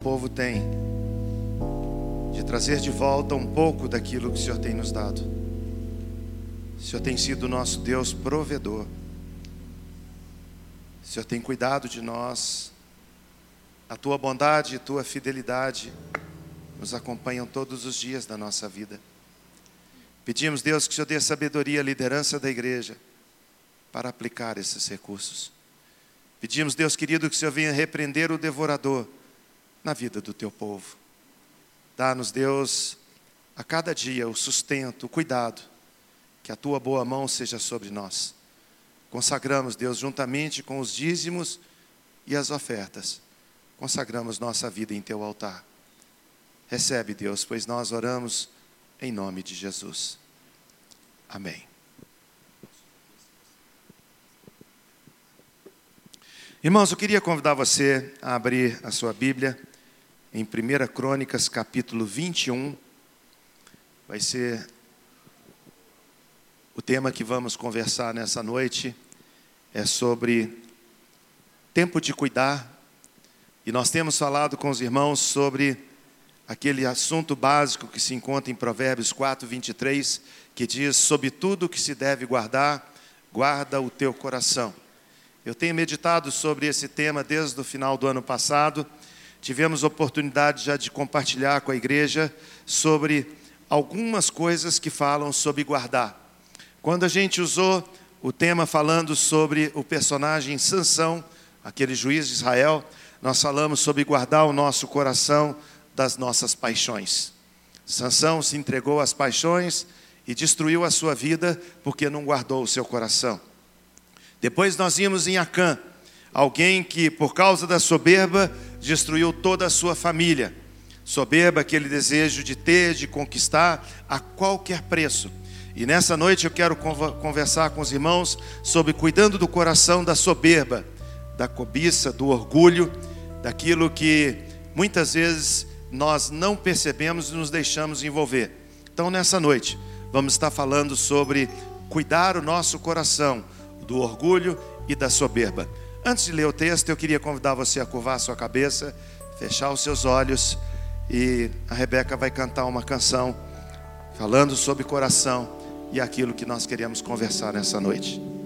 o povo tem de trazer de volta um pouco daquilo que o Senhor tem nos dado. O Senhor tem sido nosso Deus provedor. O Senhor tem cuidado de nós. A tua bondade e tua fidelidade nos acompanham todos os dias da nossa vida. Pedimos, Deus, que o Senhor dê sabedoria à liderança da igreja para aplicar esses recursos. Pedimos, Deus querido, que o Senhor venha repreender o devorador na vida do teu povo. Dá-nos, Deus, a cada dia o sustento, o cuidado, que a tua boa mão seja sobre nós. Consagramos, Deus, juntamente com os dízimos e as ofertas, consagramos nossa vida em teu altar. Recebe, Deus, pois nós oramos em nome de Jesus. Amém. Irmãos, eu queria convidar você a abrir a sua Bíblia em 1 Crônicas, capítulo 21. Vai ser o tema que vamos conversar nessa noite é sobre tempo de cuidar. E nós temos falado com os irmãos sobre aquele assunto básico que se encontra em Provérbios 4, 23, que diz: Sobre tudo que se deve guardar, guarda o teu coração. Eu tenho meditado sobre esse tema desde o final do ano passado tivemos oportunidade já de compartilhar com a igreja sobre algumas coisas que falam sobre guardar. Quando a gente usou o tema falando sobre o personagem Sansão, aquele juiz de Israel, nós falamos sobre guardar o nosso coração das nossas paixões. Sansão se entregou às paixões e destruiu a sua vida porque não guardou o seu coração. Depois nós vimos em Acã, alguém que por causa da soberba destruiu toda a sua família. Soberba, aquele desejo de ter, de conquistar a qualquer preço. E nessa noite eu quero conversar com os irmãos sobre cuidando do coração da soberba, da cobiça, do orgulho, daquilo que muitas vezes nós não percebemos e nos deixamos envolver. Então, nessa noite, vamos estar falando sobre cuidar o nosso coração do orgulho e da soberba. Antes de ler o texto, eu queria convidar você a curvar a sua cabeça, fechar os seus olhos e a Rebeca vai cantar uma canção falando sobre coração e aquilo que nós queremos conversar nessa noite.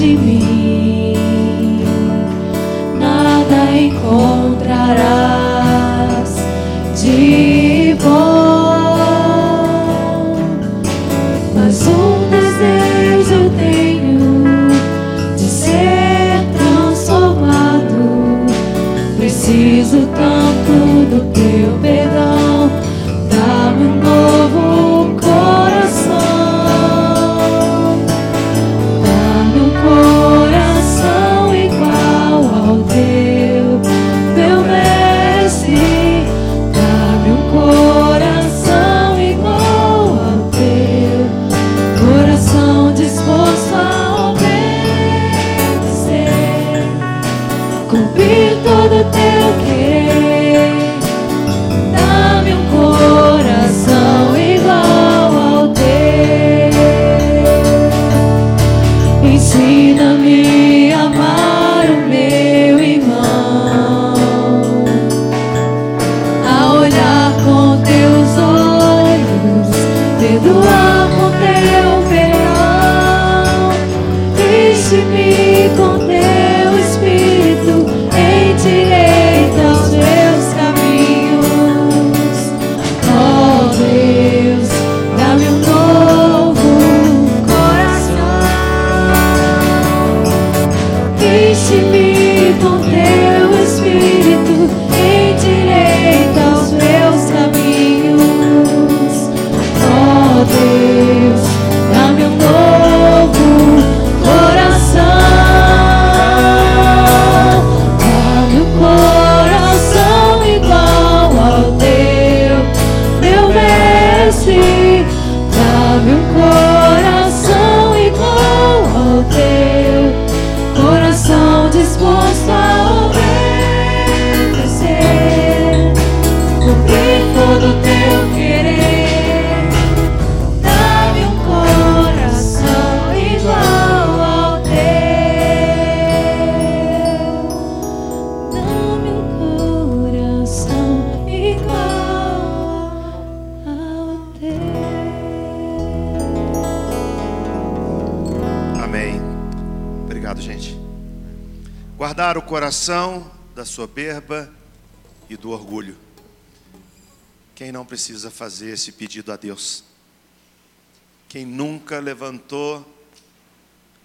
see me. Guardar o coração da soberba e do orgulho. Quem não precisa fazer esse pedido a Deus? Quem nunca levantou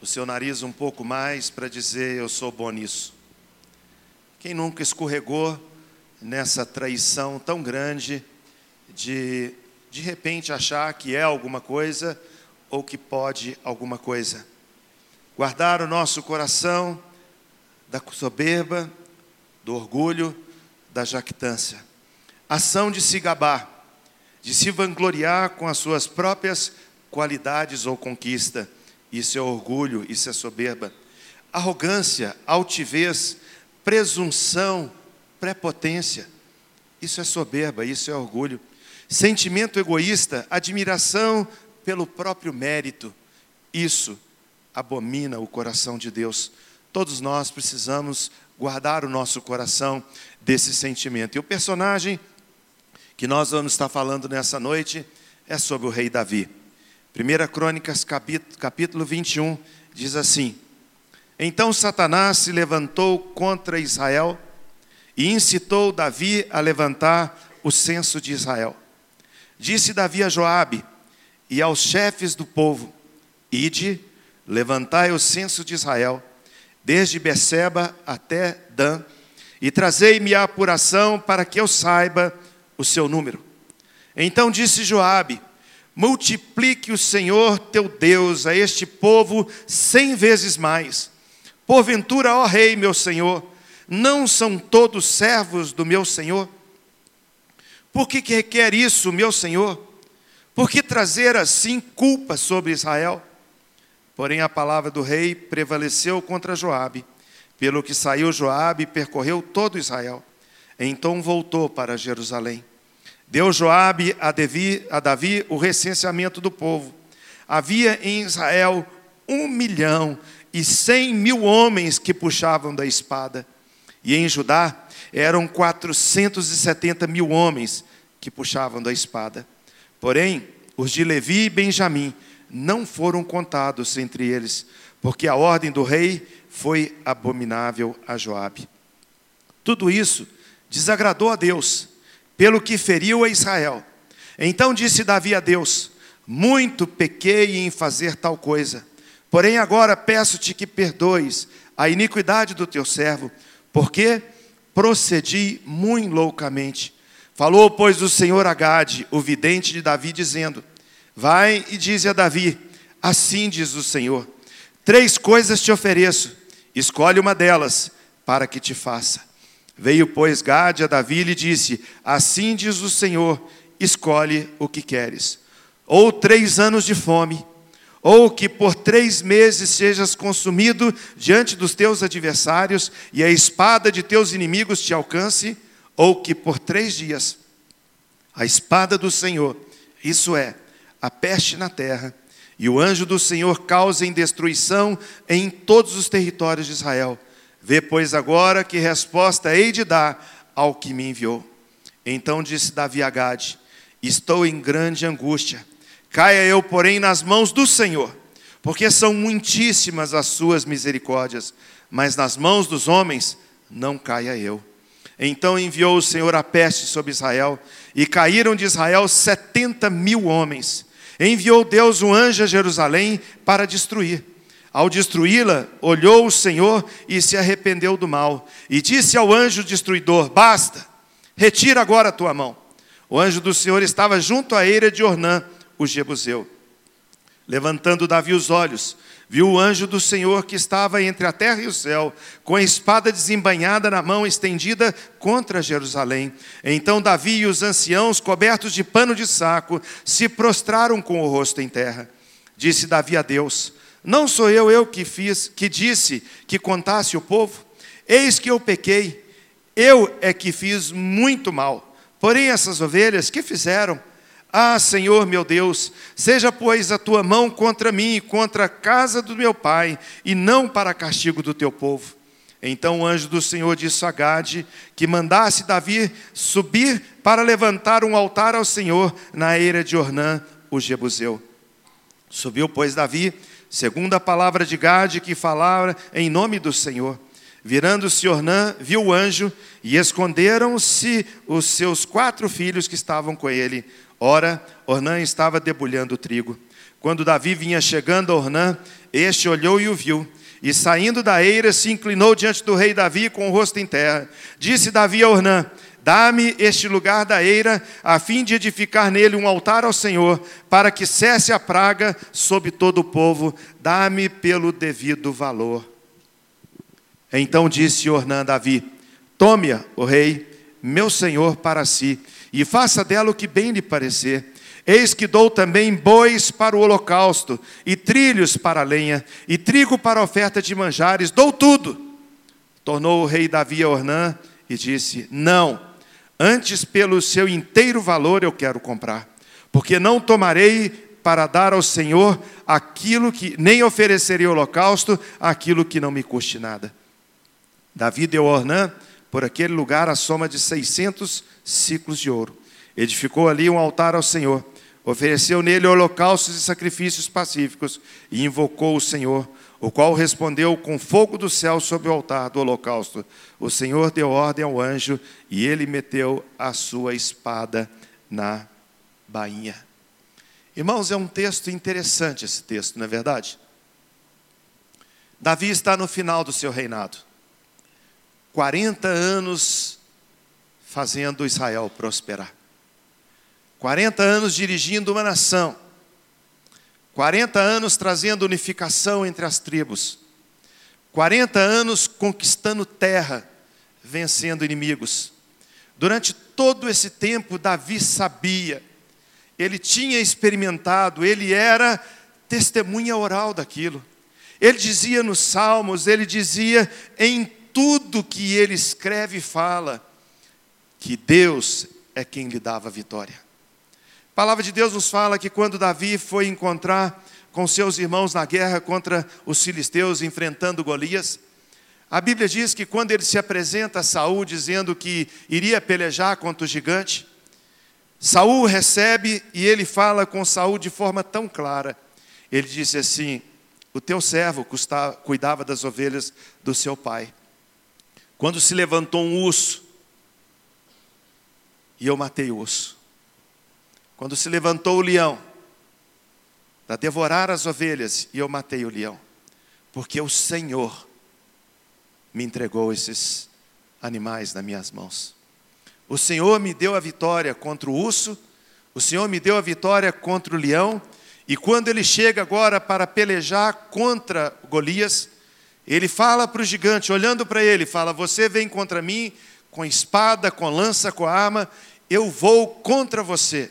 o seu nariz um pouco mais para dizer eu sou bom nisso? Quem nunca escorregou nessa traição tão grande de de repente achar que é alguma coisa ou que pode alguma coisa? Guardar o nosso coração da soberba, do orgulho, da jactância. Ação de se gabar, de se vangloriar com as suas próprias qualidades ou conquista. Isso é orgulho, isso é soberba. Arrogância, altivez, presunção, prepotência. Isso é soberba, isso é orgulho. Sentimento egoísta, admiração pelo próprio mérito. Isso abomina o coração de Deus. Todos nós precisamos guardar o nosso coração desse sentimento. E o personagem que nós vamos estar falando nessa noite é sobre o rei Davi. 1 Crônicas, capítulo 21, diz assim: Então Satanás se levantou contra Israel e incitou Davi a levantar o censo de Israel. Disse Davi a Joabe e aos chefes do povo: Ide, levantai o censo de Israel, desde Beceba até Dan, e trazei-me a apuração para que eu saiba o seu número. Então disse Joabe: Multiplique o Senhor teu Deus a este povo cem vezes mais. Porventura, ó rei, meu senhor, não são todos servos do meu senhor? Por que, que requer isso, meu senhor? Por que trazer assim culpa sobre Israel? Porém a palavra do rei prevaleceu contra Joabe, pelo que saiu Joabe e percorreu todo Israel. Então voltou para Jerusalém. Deu Joabe a Davi, a Davi o recenseamento do povo. Havia em Israel um milhão e cem mil homens que puxavam da espada. E em Judá eram quatrocentos e setenta mil homens que puxavam da espada. Porém, os de Levi e Benjamim não foram contados entre eles, porque a ordem do rei foi abominável a Joabe. Tudo isso desagradou a Deus pelo que feriu a Israel. Então disse Davi a Deus: Muito pequei em fazer tal coisa, porém agora peço-te que perdoes a iniquidade do teu servo, porque procedi muito loucamente. Falou, pois, o Senhor a Gade, o vidente de Davi, dizendo: Vai e dize a Davi: Assim diz o Senhor: Três coisas te ofereço, escolhe uma delas, para que te faça. Veio, pois, Gade a Davi e lhe disse: Assim diz o Senhor: escolhe o que queres. Ou três anos de fome, ou que por três meses sejas consumido diante dos teus adversários e a espada de teus inimigos te alcance, ou que por três dias a espada do Senhor, isso é, a peste na terra, e o anjo do Senhor causem destruição em todos os territórios de Israel Vê, pois, agora que resposta hei de dar ao que me enviou. Então disse Davi a Gade: Estou em grande angústia. Caia eu, porém, nas mãos do Senhor, porque são muitíssimas as suas misericórdias, mas nas mãos dos homens não caia eu. Então enviou o Senhor a peste sobre Israel, e caíram de Israel setenta mil homens. Enviou Deus um anjo a Jerusalém para destruir. Ao destruí-la, olhou o Senhor e se arrependeu do mal. E disse ao anjo destruidor: Basta, retira agora a tua mão. O anjo do Senhor estava junto à eira de Ornã, o Jebuseu. Levantando Davi os olhos, viu o anjo do Senhor que estava entre a terra e o céu, com a espada desembainhada na mão estendida contra Jerusalém. Então Davi e os anciãos, cobertos de pano de saco, se prostraram com o rosto em terra. Disse Davi a Deus: não sou eu eu que fiz, que disse que contasse o povo? Eis que eu pequei. Eu é que fiz muito mal. Porém essas ovelhas que fizeram? Ah, Senhor meu Deus, seja pois a tua mão contra mim e contra a casa do meu pai, e não para castigo do teu povo. Então o anjo do Senhor disse a Gade que mandasse Davi subir para levantar um altar ao Senhor na eira de Ornã, o Jebuseu. Subiu, pois, Davi segundo a palavra de Gade que falava em nome do Senhor. Virando-se Ornã, viu o anjo, e esconderam-se os seus quatro filhos que estavam com ele. Ora, Ornã estava debulhando o trigo. Quando Davi vinha chegando a Ornã, este olhou e o viu. E saindo da eira, se inclinou diante do rei Davi com o rosto em terra. Disse Davi a Ornã: Dá-me este lugar da eira, a fim de edificar nele um altar ao Senhor, para que cesse a praga sobre todo o povo. Dá-me pelo devido valor. Então disse Ornã a Davi: Tome-a, o rei, meu senhor, para si, e faça dela o que bem lhe parecer. Eis que dou também bois para o holocausto, e trilhos para a lenha, e trigo para a oferta de manjares, dou tudo. Tornou o rei Davi a Ornã e disse: Não, antes pelo seu inteiro valor eu quero comprar, porque não tomarei para dar ao Senhor aquilo que, nem oferecerei holocausto, aquilo que não me custe nada. Davi deu a Ornã por aquele lugar a soma de 600 ciclos de ouro. Edificou ali um altar ao Senhor, ofereceu nele holocaustos e sacrifícios pacíficos e invocou o Senhor, o qual respondeu com fogo do céu sobre o altar do holocausto. O Senhor deu ordem ao anjo e ele meteu a sua espada na bainha. Irmãos, é um texto interessante esse texto, não é verdade? Davi está no final do seu reinado. 40 anos fazendo Israel prosperar. 40 anos dirigindo uma nação. 40 anos trazendo unificação entre as tribos. 40 anos conquistando terra, vencendo inimigos. Durante todo esse tempo, Davi sabia, ele tinha experimentado, ele era testemunha oral daquilo. Ele dizia nos Salmos, ele dizia em tudo que ele escreve e fala, que Deus é quem lhe dava a vitória. A palavra de Deus nos fala que quando Davi foi encontrar com seus irmãos na guerra contra os filisteus, enfrentando Golias, a Bíblia diz que quando ele se apresenta a Saul dizendo que iria pelejar contra o gigante, Saul recebe e ele fala com Saul de forma tão clara. Ele disse assim: O teu servo cuidava das ovelhas do seu pai. Quando se levantou um urso, e eu matei o urso. Quando se levantou o leão, para devorar as ovelhas, e eu matei o leão. Porque o Senhor me entregou esses animais nas minhas mãos. O Senhor me deu a vitória contra o urso, o Senhor me deu a vitória contra o leão, e quando ele chega agora para pelejar contra Golias, ele fala para o gigante, olhando para ele, fala: Você vem contra mim com espada, com lança, com arma, eu vou contra você,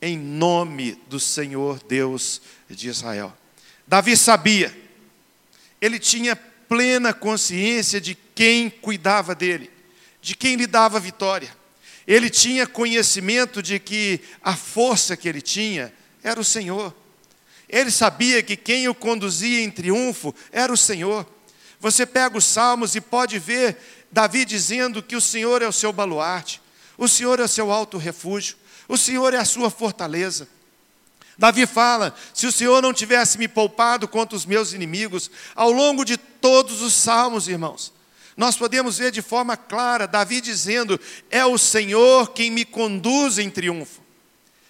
em nome do Senhor Deus de Israel. Davi sabia, ele tinha plena consciência de quem cuidava dele, de quem lhe dava vitória. Ele tinha conhecimento de que a força que ele tinha era o Senhor. Ele sabia que quem o conduzia em triunfo era o Senhor. Você pega os salmos e pode ver Davi dizendo que o Senhor é o seu baluarte, o Senhor é o seu alto refúgio, o Senhor é a sua fortaleza. Davi fala: se o Senhor não tivesse me poupado contra os meus inimigos, ao longo de todos os salmos, irmãos, nós podemos ver de forma clara Davi dizendo: é o Senhor quem me conduz em triunfo.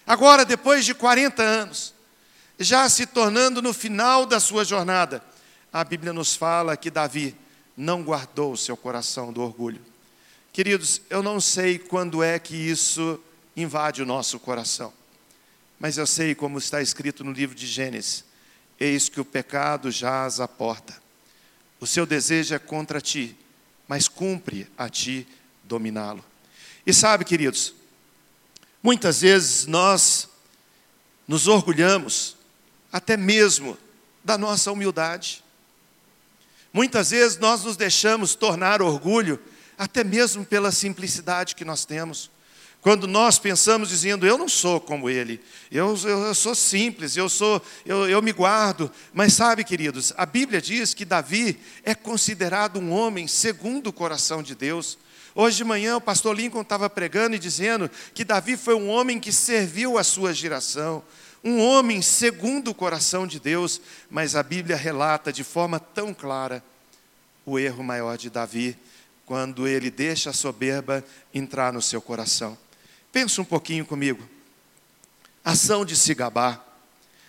Agora, depois de 40 anos, já se tornando no final da sua jornada, a Bíblia nos fala que Davi não guardou o seu coração do orgulho. Queridos, eu não sei quando é que isso invade o nosso coração, mas eu sei como está escrito no livro de Gênesis: eis que o pecado jaz à porta. O seu desejo é contra ti, mas cumpre a ti dominá-lo. E sabe, queridos, muitas vezes nós nos orgulhamos, até mesmo da nossa humildade. Muitas vezes nós nos deixamos tornar orgulho, até mesmo pela simplicidade que nós temos. Quando nós pensamos dizendo, eu não sou como ele, eu, eu, eu sou simples, eu, sou, eu, eu me guardo. Mas sabe, queridos, a Bíblia diz que Davi é considerado um homem segundo o coração de Deus. Hoje de manhã o pastor Lincoln estava pregando e dizendo que Davi foi um homem que serviu a sua geração um homem segundo o coração de Deus, mas a Bíblia relata de forma tão clara o erro maior de Davi, quando ele deixa a soberba entrar no seu coração. Pensa um pouquinho comigo. Ação de se gabar,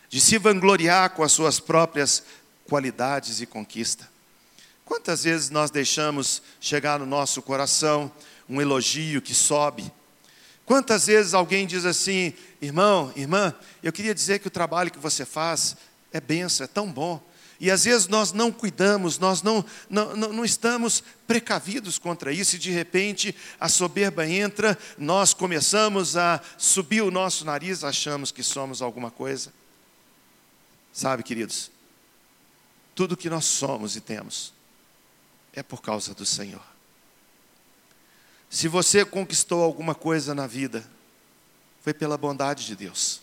de se vangloriar com as suas próprias qualidades e conquista. Quantas vezes nós deixamos chegar no nosso coração um elogio que sobe? Quantas vezes alguém diz assim, irmão, irmã, eu queria dizer que o trabalho que você faz é benção, é tão bom. E às vezes nós não cuidamos, nós não, não, não estamos precavidos contra isso, e de repente a soberba entra, nós começamos a subir o nosso nariz, achamos que somos alguma coisa. Sabe, queridos, tudo que nós somos e temos é por causa do Senhor. Se você conquistou alguma coisa na vida, foi pela bondade de Deus.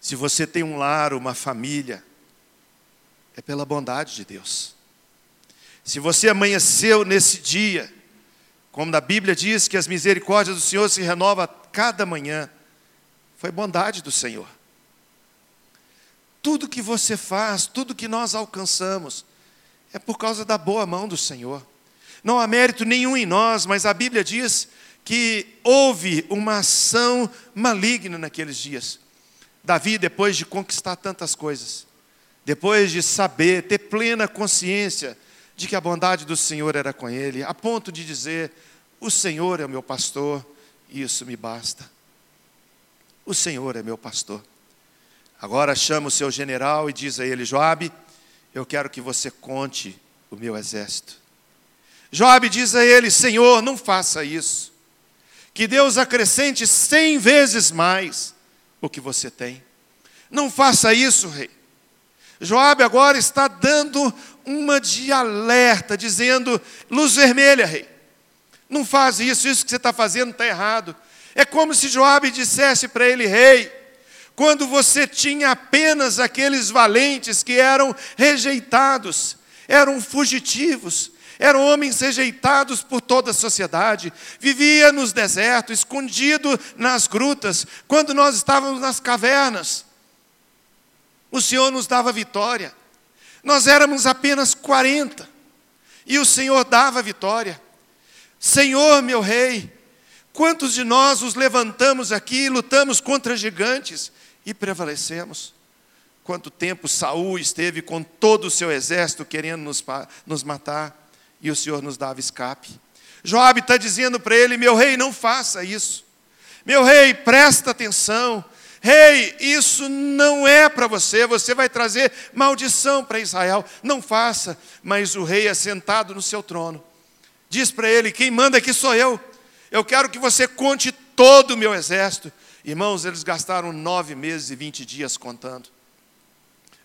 Se você tem um lar, uma família, é pela bondade de Deus. Se você amanheceu nesse dia, como na Bíblia diz que as misericórdias do Senhor se renovam cada manhã, foi bondade do Senhor. Tudo que você faz, tudo que nós alcançamos, é por causa da boa mão do Senhor. Não há mérito nenhum em nós, mas a Bíblia diz que houve uma ação maligna naqueles dias. Davi, depois de conquistar tantas coisas, depois de saber, ter plena consciência de que a bondade do Senhor era com ele, a ponto de dizer: O Senhor é o meu pastor, e isso me basta. O Senhor é meu pastor. Agora chama o seu general e diz a ele: Joabe, eu quero que você conte o meu exército. Joabe diz a ele: Senhor, não faça isso. Que Deus acrescente cem vezes mais o que você tem. Não faça isso, rei. Joabe agora está dando uma de alerta, dizendo: luz vermelha, rei. Não faz isso, isso que você está fazendo está errado. É como se Joabe dissesse para ele, rei, quando você tinha apenas aqueles valentes que eram rejeitados, eram fugitivos, eram homens rejeitados por toda a sociedade, vivia nos desertos, escondido nas grutas, quando nós estávamos nas cavernas. O Senhor nos dava vitória. Nós éramos apenas 40 e o Senhor dava vitória. Senhor, meu rei, quantos de nós os levantamos aqui e lutamos contra gigantes e prevalecemos? Quanto tempo Saul esteve com todo o seu exército querendo nos, nos matar e o Senhor nos dava escape. Joabe está dizendo para ele: meu rei, não faça isso. Meu rei, presta atenção. Rei, isso não é para você, você vai trazer maldição para Israel. Não faça. Mas o rei é sentado no seu trono. Diz para ele: quem manda aqui sou eu. Eu quero que você conte todo o meu exército. Irmãos, eles gastaram nove meses e vinte dias contando.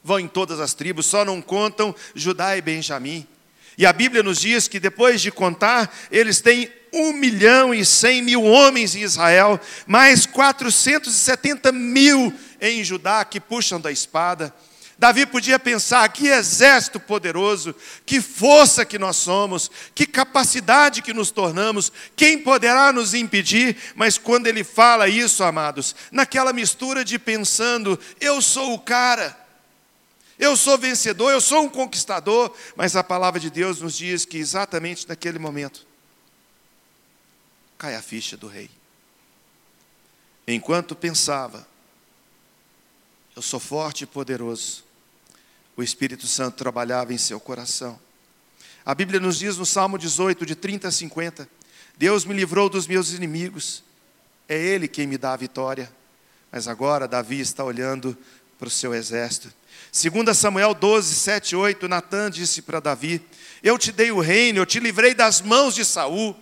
Vão em todas as tribos, só não contam Judá e Benjamim. E a Bíblia nos diz que depois de contar, eles têm um milhão e cem mil homens em Israel, mais 470 mil em Judá que puxam da espada. Davi podia pensar: que exército poderoso, que força que nós somos, que capacidade que nos tornamos, quem poderá nos impedir? Mas quando ele fala isso, amados, naquela mistura de pensando, eu sou o cara, eu sou vencedor, eu sou um conquistador, mas a palavra de Deus nos diz que exatamente naquele momento, cai a ficha do rei. Enquanto pensava, eu sou forte e poderoso, o Espírito Santo trabalhava em seu coração. A Bíblia nos diz no Salmo 18, de 30 a 50, Deus me livrou dos meus inimigos, é Ele quem me dá a vitória. Mas agora Davi está olhando para o seu exército. 2 Samuel 12, 7 e 8, Natan disse para Davi: Eu te dei o reino, eu te livrei das mãos de Saul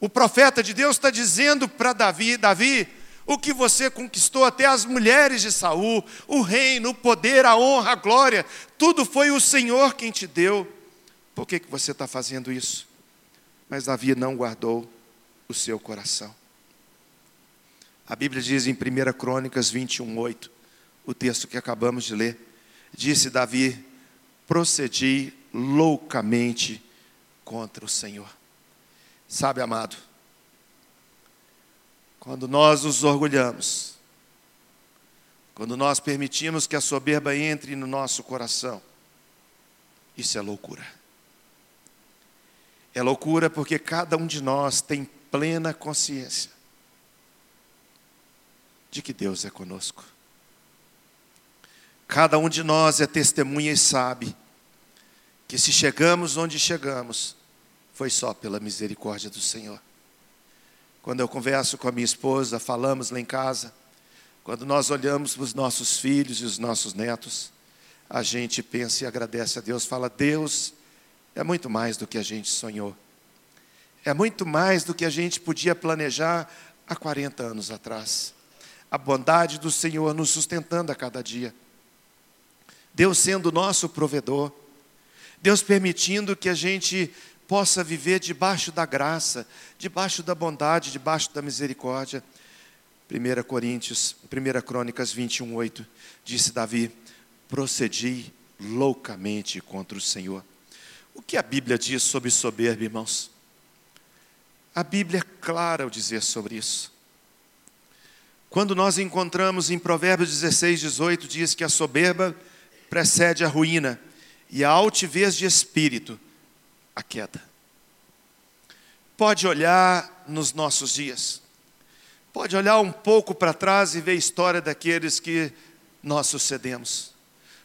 o profeta de Deus está dizendo para Davi: Davi, o que você conquistou, até as mulheres de Saul, o reino, o poder, a honra, a glória, tudo foi o Senhor quem te deu. Por que, que você está fazendo isso? Mas Davi não guardou o seu coração. A Bíblia diz em 1 Crônicas 21, 8, o texto que acabamos de ler, disse Davi: procedi loucamente contra o Senhor. Sabe, amado, quando nós nos orgulhamos, quando nós permitimos que a soberba entre no nosso coração, isso é loucura. É loucura porque cada um de nós tem plena consciência de que Deus é conosco. Cada um de nós é testemunha e sabe que se chegamos onde chegamos, foi só pela misericórdia do Senhor. Quando eu converso com a minha esposa, falamos lá em casa, quando nós olhamos para os nossos filhos e os nossos netos, a gente pensa e agradece a Deus, fala: Deus é muito mais do que a gente sonhou, é muito mais do que a gente podia planejar há 40 anos atrás. A bondade do Senhor nos sustentando a cada dia, Deus sendo nosso provedor, Deus permitindo que a gente possa viver debaixo da graça, debaixo da bondade, debaixo da misericórdia. 1 Coríntios, 1 Crônicas 21, 8, disse Davi: procedi loucamente contra o Senhor. O que a Bíblia diz sobre soberba, irmãos? A Bíblia é clara ao dizer sobre isso. Quando nós encontramos em Provérbios 16, 18, diz que a soberba precede a ruína e a altivez de espírito, a queda. Pode olhar nos nossos dias pode olhar um pouco para trás e ver a história daqueles que nós sucedemos.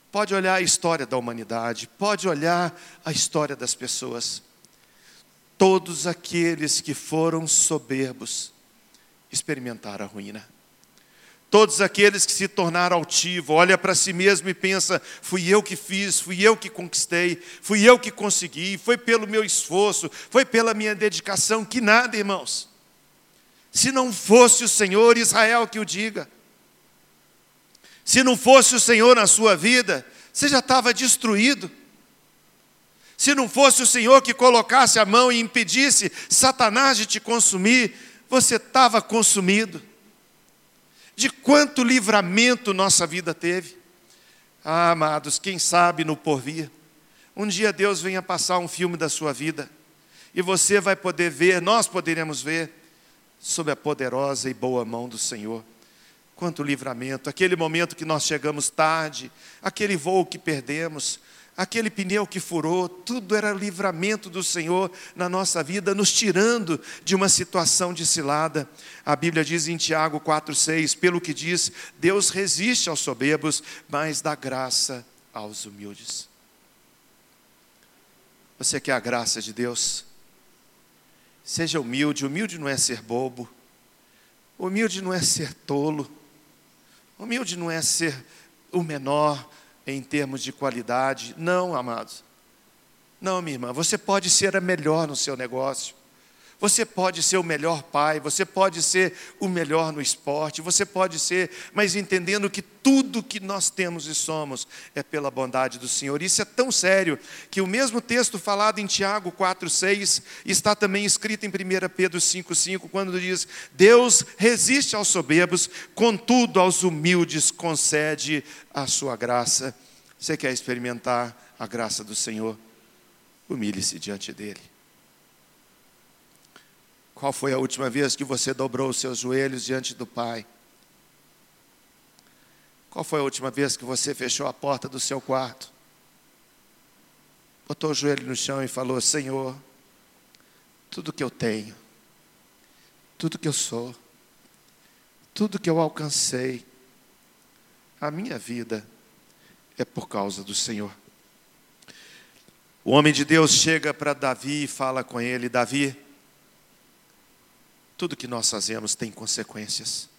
Pode olhar a história da humanidade, pode olhar a história das pessoas. Todos aqueles que foram soberbos experimentaram a ruína. Todos aqueles que se tornaram altivos, olha para si mesmo e pensa: fui eu que fiz, fui eu que conquistei, fui eu que consegui, foi pelo meu esforço, foi pela minha dedicação, que nada, irmãos. Se não fosse o Senhor, Israel que o diga. Se não fosse o Senhor na sua vida, você já estava destruído. Se não fosse o Senhor que colocasse a mão e impedisse Satanás de te consumir, você estava consumido. De quanto livramento nossa vida teve. Ah, amados, quem sabe no porvir, um dia Deus venha passar um filme da sua vida e você vai poder ver, nós poderemos ver sob a poderosa e boa mão do Senhor. Quanto livramento, aquele momento que nós chegamos tarde, aquele voo que perdemos, aquele pneu que furou, tudo era livramento do Senhor na nossa vida, nos tirando de uma situação de cilada. A Bíblia diz em Tiago 4,6: pelo que diz, Deus resiste aos soberbos, mas dá graça aos humildes. Você quer a graça de Deus? Seja humilde. Humilde não é ser bobo. Humilde não é ser tolo. Humilde não é ser o menor em termos de qualidade. Não, amados. Não, minha irmã. Você pode ser a melhor no seu negócio. Você pode ser o melhor pai, você pode ser o melhor no esporte, você pode ser, mas entendendo que tudo que nós temos e somos é pela bondade do Senhor. Isso é tão sério que o mesmo texto falado em Tiago 4:6 está também escrito em 1 Pedro 5:5, quando diz: "Deus resiste aos soberbos, contudo aos humildes concede a sua graça." Você quer experimentar a graça do Senhor? Humilhe-se diante dele. Qual foi a última vez que você dobrou os seus joelhos diante do Pai? Qual foi a última vez que você fechou a porta do seu quarto? Botou o joelho no chão e falou: Senhor, tudo que eu tenho, tudo que eu sou, tudo que eu alcancei, a minha vida é por causa do Senhor. O homem de Deus chega para Davi e fala com ele: Davi, tudo que nós fazemos tem consequências.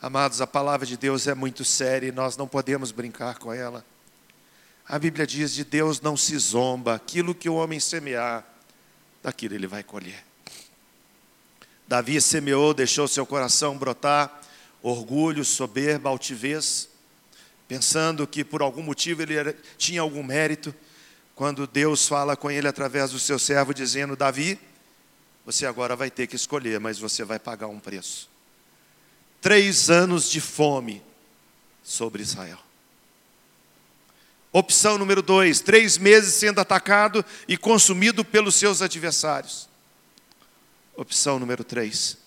Amados, a palavra de Deus é muito séria e nós não podemos brincar com ela. A Bíblia diz: de Deus não se zomba, aquilo que o homem semear, daquilo ele vai colher. Davi semeou, deixou seu coração brotar orgulho, soberba, altivez, pensando que por algum motivo ele era, tinha algum mérito, quando Deus fala com ele através do seu servo, dizendo: Davi, você agora vai ter que escolher, mas você vai pagar um preço. Três anos de fome sobre Israel. Opção número dois: três meses sendo atacado e consumido pelos seus adversários. Opção número três: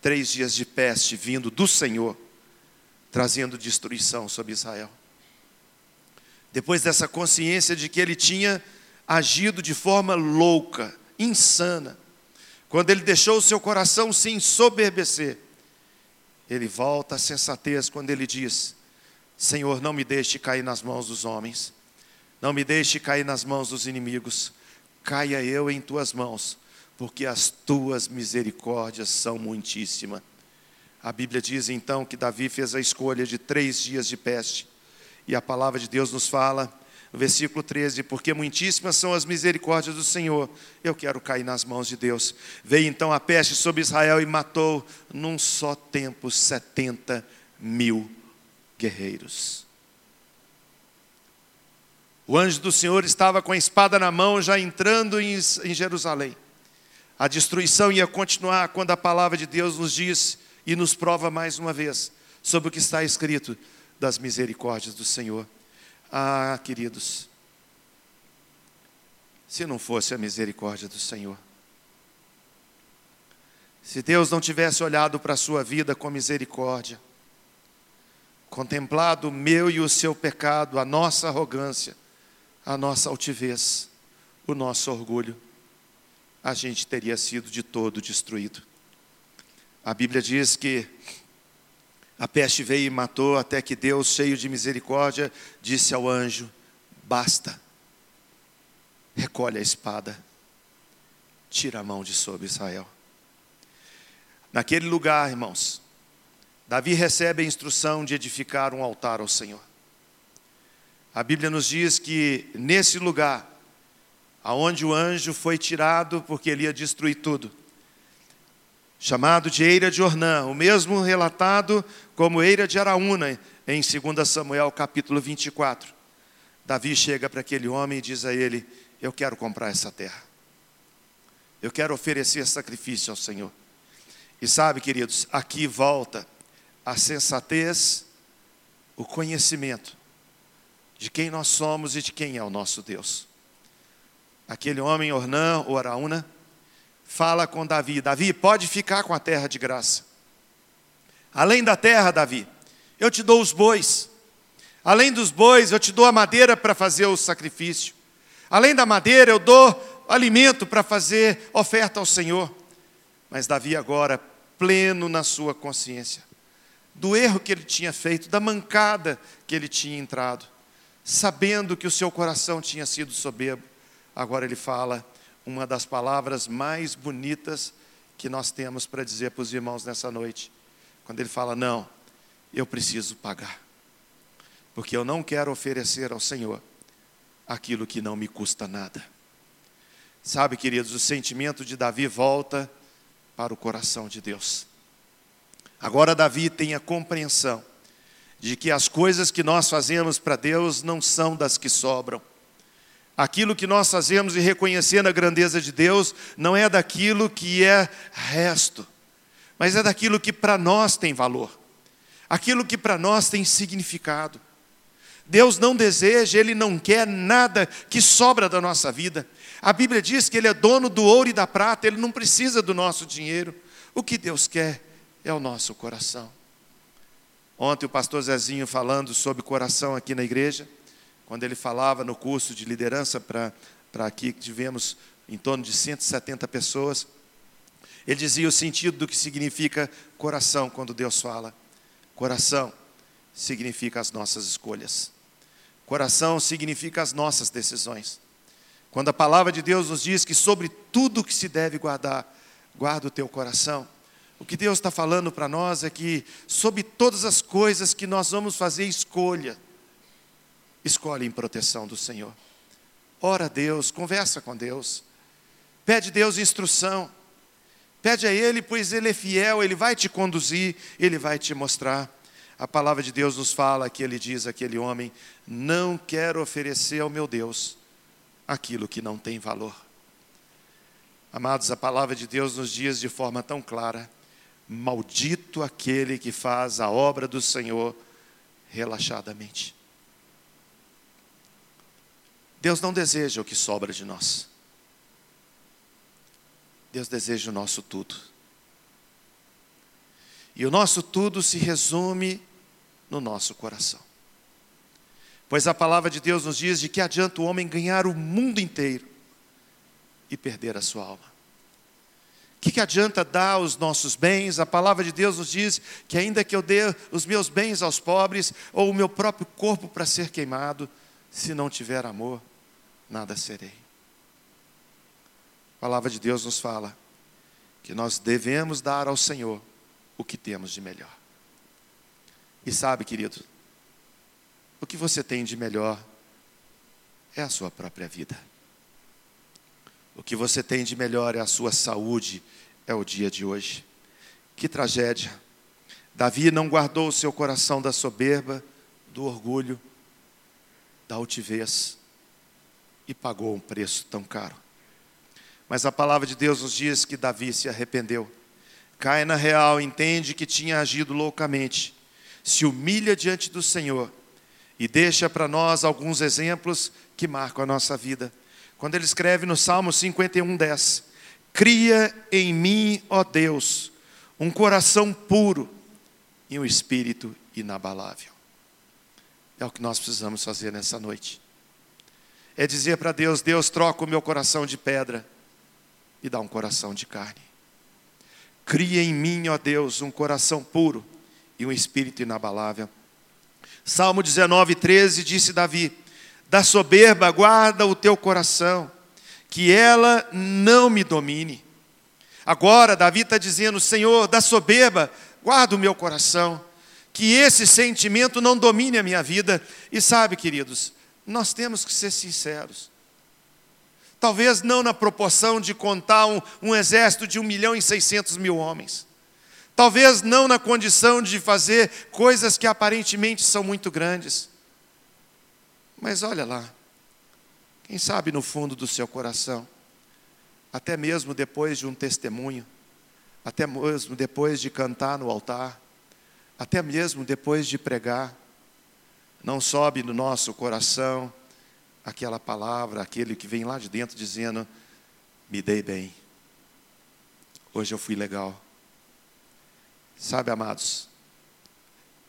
três dias de peste vindo do Senhor, trazendo destruição sobre Israel. Depois dessa consciência de que ele tinha agido de forma louca, insana, quando ele deixou o seu coração se ensoberbecer, ele volta à sensatez quando ele diz: Senhor, não me deixe cair nas mãos dos homens, não me deixe cair nas mãos dos inimigos, caia eu em tuas mãos, porque as tuas misericórdias são muitíssimas. A Bíblia diz então que Davi fez a escolha de três dias de peste, e a palavra de Deus nos fala, versículo 13: Porque muitíssimas são as misericórdias do Senhor, eu quero cair nas mãos de Deus. Veio então a peste sobre Israel e matou, num só tempo, 70 mil guerreiros. O anjo do Senhor estava com a espada na mão, já entrando em Jerusalém. A destruição ia continuar quando a palavra de Deus nos diz e nos prova mais uma vez sobre o que está escrito das misericórdias do Senhor. Ah, queridos, se não fosse a misericórdia do Senhor, se Deus não tivesse olhado para a sua vida com misericórdia, contemplado o meu e o seu pecado, a nossa arrogância, a nossa altivez, o nosso orgulho, a gente teria sido de todo destruído. A Bíblia diz que a peste veio e matou, até que Deus, cheio de misericórdia, disse ao anjo: Basta, recolhe a espada, tira a mão de sobre Israel. Naquele lugar, irmãos, Davi recebe a instrução de edificar um altar ao Senhor. A Bíblia nos diz que nesse lugar, aonde o anjo foi tirado porque ele ia destruir tudo, chamado de Eira de Ornã, o mesmo relatado como Eira de Araúna em 2 Samuel capítulo 24. Davi chega para aquele homem e diz a ele: Eu quero comprar essa terra. Eu quero oferecer sacrifício ao Senhor. E sabe, queridos, aqui volta a sensatez, o conhecimento de quem nós somos e de quem é o nosso Deus. Aquele homem, Ornã ou Araúna, fala com Davi: Davi, pode ficar com a terra de graça. Além da terra, Davi, eu te dou os bois. Além dos bois, eu te dou a madeira para fazer o sacrifício. Além da madeira, eu dou alimento para fazer oferta ao Senhor. Mas Davi agora, pleno na sua consciência, do erro que ele tinha feito, da mancada que ele tinha entrado, sabendo que o seu coração tinha sido soberbo, agora ele fala uma das palavras mais bonitas que nós temos para dizer para os irmãos nessa noite. Quando ele fala: Não, eu preciso pagar, porque eu não quero oferecer ao Senhor aquilo que não me custa nada. Sabe, queridos, o sentimento de Davi volta para o coração de Deus. Agora, Davi tem a compreensão de que as coisas que nós fazemos para Deus não são das que sobram. Aquilo que nós fazemos e reconhecendo a grandeza de Deus não é daquilo que é resto, mas é daquilo que para nós tem valor, aquilo que para nós tem significado. Deus não deseja, Ele não quer nada que sobra da nossa vida. A Bíblia diz que Ele é dono do ouro e da prata, Ele não precisa do nosso dinheiro. O que Deus quer é o nosso coração. Ontem o pastor Zezinho falando sobre coração aqui na igreja, quando ele falava no curso de liderança para aqui, que tivemos em torno de 170 pessoas, ele dizia o sentido do que significa coração quando Deus fala. Coração significa as nossas escolhas. Coração significa as nossas decisões. Quando a palavra de Deus nos diz que sobre tudo que se deve guardar, guarda o teu coração. O que Deus está falando para nós é que sobre todas as coisas que nós vamos fazer escolha, escolhe em proteção do Senhor. Ora a Deus, conversa com Deus, pede a Deus instrução, pede a Ele, pois Ele é fiel, Ele vai te conduzir, Ele vai te mostrar. A palavra de Deus nos fala que Ele diz àquele homem: Não quero oferecer ao meu Deus aquilo que não tem valor. Amados, a palavra de Deus nos diz de forma tão clara: Maldito aquele que faz a obra do Senhor relaxadamente. Deus não deseja o que sobra de nós. Deus deseja o nosso tudo. E o nosso tudo se resume no nosso coração. Pois a palavra de Deus nos diz de que adianta o homem ganhar o mundo inteiro e perder a sua alma. O que, que adianta dar os nossos bens? A palavra de Deus nos diz que, ainda que eu dê os meus bens aos pobres, ou o meu próprio corpo para ser queimado, se não tiver amor, nada serei. A palavra de Deus nos fala que nós devemos dar ao Senhor o que temos de melhor. E sabe, querido, o que você tem de melhor é a sua própria vida. O que você tem de melhor é a sua saúde, é o dia de hoje. Que tragédia. Davi não guardou o seu coração da soberba, do orgulho, da altivez e pagou um preço tão caro. Mas a palavra de Deus nos diz que Davi se arrependeu. Cai na real, entende que tinha agido loucamente, se humilha diante do Senhor e deixa para nós alguns exemplos que marcam a nossa vida quando ele escreve no Salmo 51, 10: Cria em mim, ó Deus, um coração puro e um espírito inabalável. É o que nós precisamos fazer nessa noite. É dizer para Deus: Deus, troca o meu coração de pedra e dá um coração de carne. Cria em mim, ó Deus, um coração puro e um espírito inabalável. Salmo 19, 13 disse Davi: da soberba, guarda o teu coração, que ela não me domine. Agora, Davi está dizendo: Senhor, da soberba, guarda o meu coração, que esse sentimento não domine a minha vida. E sabe, queridos, nós temos que ser sinceros. Talvez não na proporção de contar um, um exército de um milhão e seiscentos mil homens. Talvez não na condição de fazer coisas que aparentemente são muito grandes. Mas olha lá, quem sabe no fundo do seu coração, até mesmo depois de um testemunho, até mesmo depois de cantar no altar, até mesmo depois de pregar, não sobe no nosso coração aquela palavra, aquele que vem lá de dentro dizendo: Me dei bem, hoje eu fui legal. Sabe, amados,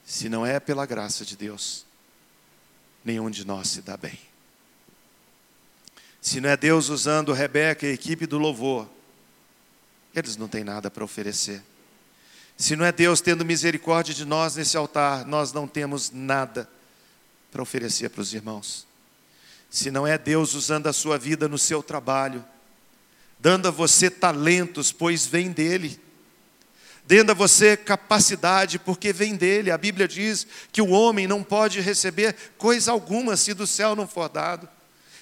se não é pela graça de Deus, nenhum de nós se dá bem. Se não é Deus usando Rebeca e a equipe do louvor, eles não têm nada para oferecer. Se não é Deus tendo misericórdia de nós nesse altar, nós não temos nada para oferecer para os irmãos. Se não é Deus usando a sua vida no seu trabalho, dando a você talentos, pois vem dele dando a você capacidade, porque vem dele. A Bíblia diz que o homem não pode receber coisa alguma se do céu não for dado.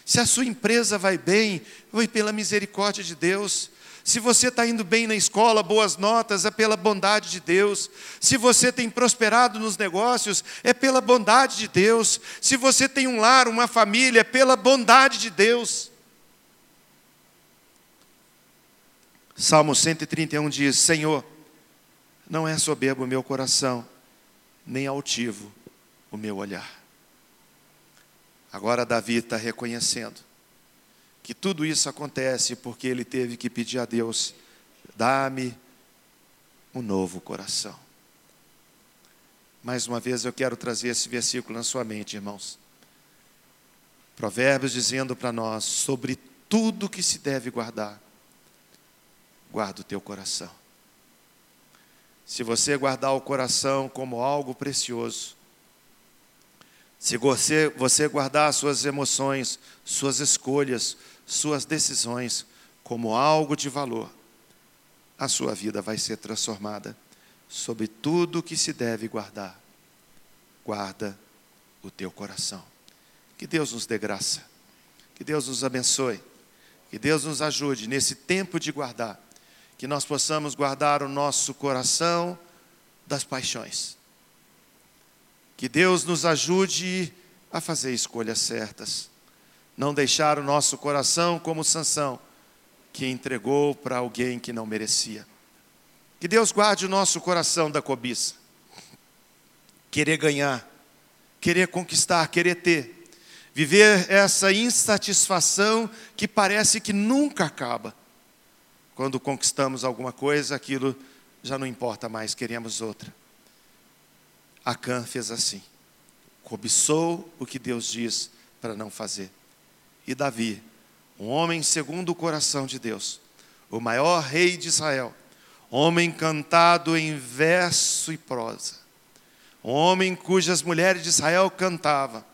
Se a sua empresa vai bem, foi pela misericórdia de Deus. Se você está indo bem na escola, boas notas, é pela bondade de Deus. Se você tem prosperado nos negócios, é pela bondade de Deus. Se você tem um lar, uma família, é pela bondade de Deus. Salmo 131 diz: Senhor, não é soberbo o meu coração, nem altivo o meu olhar. Agora Davi está reconhecendo que tudo isso acontece porque ele teve que pedir a Deus: dá-me um novo coração. Mais uma vez eu quero trazer esse versículo na sua mente, irmãos. Provérbios dizendo para nós sobre tudo que se deve guardar, guarda o teu coração se você guardar o coração como algo precioso, se você, você guardar suas emoções, suas escolhas, suas decisões como algo de valor, a sua vida vai ser transformada sobre tudo que se deve guardar. Guarda o teu coração. Que Deus nos dê graça. Que Deus nos abençoe. Que Deus nos ajude nesse tempo de guardar que nós possamos guardar o nosso coração das paixões. Que Deus nos ajude a fazer escolhas certas. Não deixar o nosso coração como Sansão, que entregou para alguém que não merecia. Que Deus guarde o nosso coração da cobiça. Querer ganhar, querer conquistar, querer ter. Viver essa insatisfação que parece que nunca acaba quando conquistamos alguma coisa, aquilo já não importa mais, queremos outra. Acã fez assim. cobiçou o que Deus diz para não fazer. E Davi, um homem segundo o coração de Deus, o maior rei de Israel, homem cantado em verso e prosa, um homem cujas mulheres de Israel cantavam.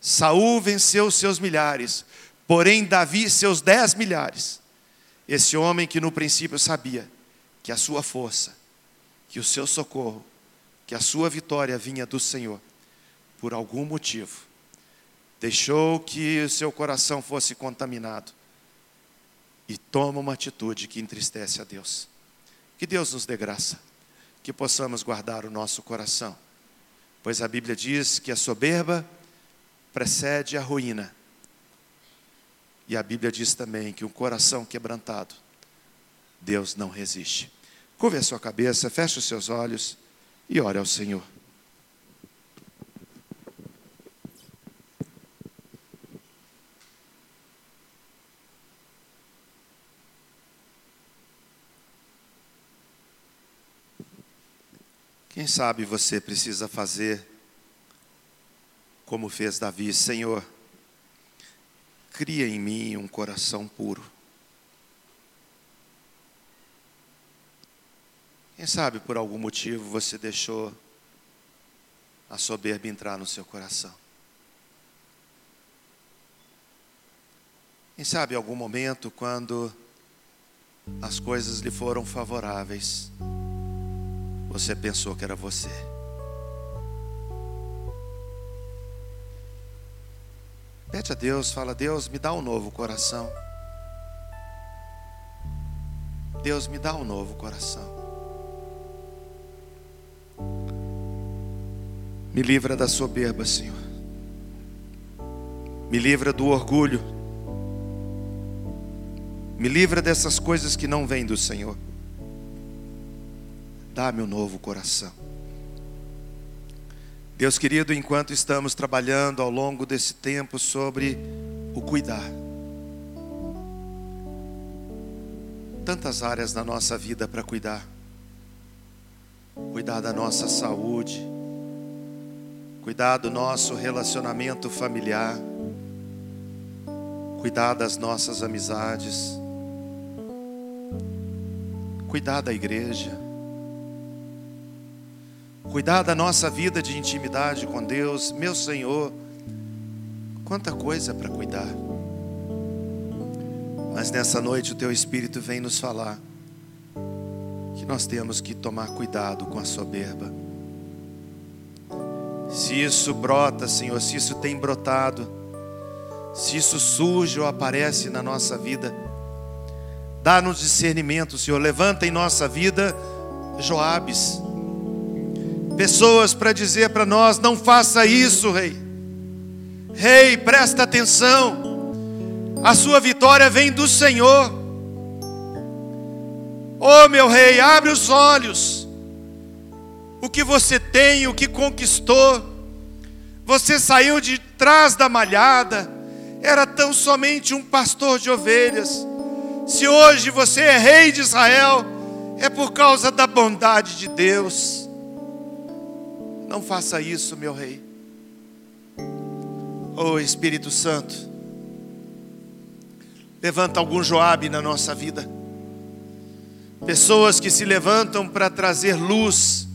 Saul venceu seus milhares, porém Davi seus dez milhares. Esse homem que no princípio sabia que a sua força, que o seu socorro, que a sua vitória vinha do Senhor, por algum motivo, deixou que o seu coração fosse contaminado e toma uma atitude que entristece a Deus. Que Deus nos dê graça, que possamos guardar o nosso coração, pois a Bíblia diz que a soberba precede a ruína. E a Bíblia diz também que um coração quebrantado, Deus não resiste. Curve a sua cabeça, feche os seus olhos e ore ao Senhor. Quem sabe você precisa fazer como fez Davi, Senhor, cria em mim um coração puro. Quem sabe por algum motivo você deixou a soberba entrar no seu coração. Quem sabe algum momento, quando as coisas lhe foram favoráveis, você pensou que era você. Pede a Deus, fala: Deus, me dá um novo coração. Deus, me dá um novo coração. Me livra da soberba, Senhor. Me livra do orgulho. Me livra dessas coisas que não vêm do Senhor. Dá-me um novo coração. Deus querido, enquanto estamos trabalhando ao longo desse tempo sobre o cuidar, tantas áreas na nossa vida para cuidar, cuidar da nossa saúde, cuidar do nosso relacionamento familiar, cuidar das nossas amizades, cuidar da igreja, cuidar da nossa vida de intimidade com Deus, meu Senhor, quanta coisa para cuidar. Mas nessa noite o Teu Espírito vem nos falar que nós temos que tomar cuidado com a soberba. Se isso brota, Senhor, se isso tem brotado, se isso surge ou aparece na nossa vida, dá-nos discernimento, Senhor. Levanta em nossa vida Joabes pessoas para dizer para nós: não faça isso, rei. Rei, presta atenção, a sua vitória vem do Senhor. Oh, meu rei, abre os olhos. O que você tem, o que conquistou, você saiu de trás da malhada, era tão somente um pastor de ovelhas. Se hoje você é rei de Israel, é por causa da bondade de Deus. Não faça isso, meu rei. Oh Espírito Santo, levanta algum Joabe na nossa vida. Pessoas que se levantam para trazer luz,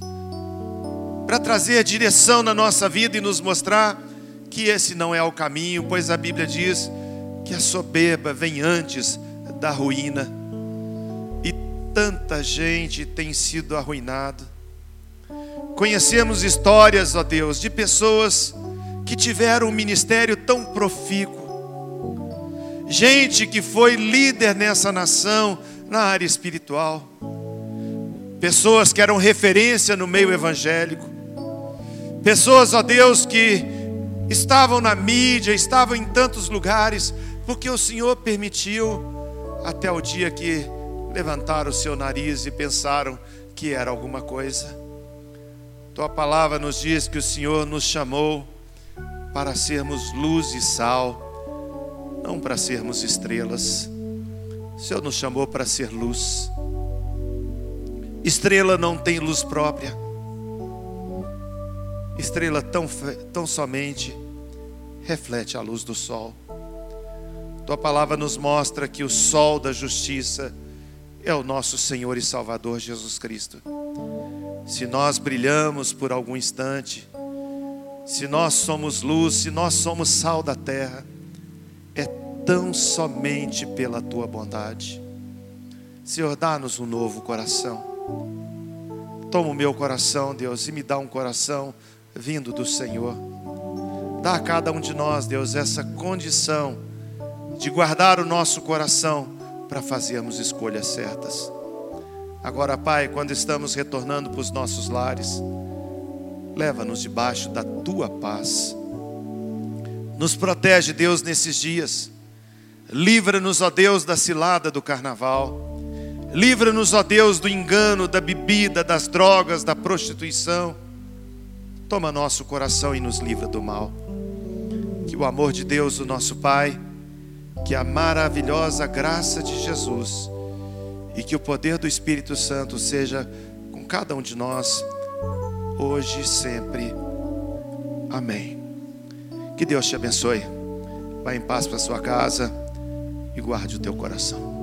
para trazer direção na nossa vida e nos mostrar que esse não é o caminho, pois a Bíblia diz que a soberba vem antes da ruína. E tanta gente tem sido arruinada Conhecemos histórias, ó Deus, de pessoas que tiveram um ministério tão profícuo, gente que foi líder nessa nação na área espiritual, pessoas que eram referência no meio evangélico, pessoas, ó Deus, que estavam na mídia, estavam em tantos lugares, porque o Senhor permitiu, até o dia que levantaram o seu nariz e pensaram que era alguma coisa. Tua palavra nos diz que o Senhor nos chamou para sermos luz e sal, não para sermos estrelas. O Senhor nos chamou para ser luz. Estrela não tem luz própria. estrela tão, tão somente reflete a luz do sol. Tua palavra nos mostra que o sol da justiça é o nosso Senhor e Salvador Jesus Cristo. Se nós brilhamos por algum instante, se nós somos luz, se nós somos sal da terra, é tão somente pela tua bondade. Senhor, dá-nos um novo coração. Toma o meu coração, Deus, e me dá um coração vindo do Senhor. Dá a cada um de nós, Deus, essa condição de guardar o nosso coração para fazermos escolhas certas. Agora, Pai, quando estamos retornando para os nossos lares, leva-nos debaixo da tua paz. Nos protege, Deus, nesses dias. Livra-nos, ó Deus, da cilada do carnaval. Livra-nos, ó Deus, do engano, da bebida, das drogas, da prostituição. Toma nosso coração e nos livra do mal. Que o amor de Deus, o nosso Pai, que a maravilhosa graça de Jesus e que o poder do Espírito Santo seja com cada um de nós, hoje e sempre. Amém. Que Deus te abençoe. Vá em paz para sua casa e guarde o teu coração.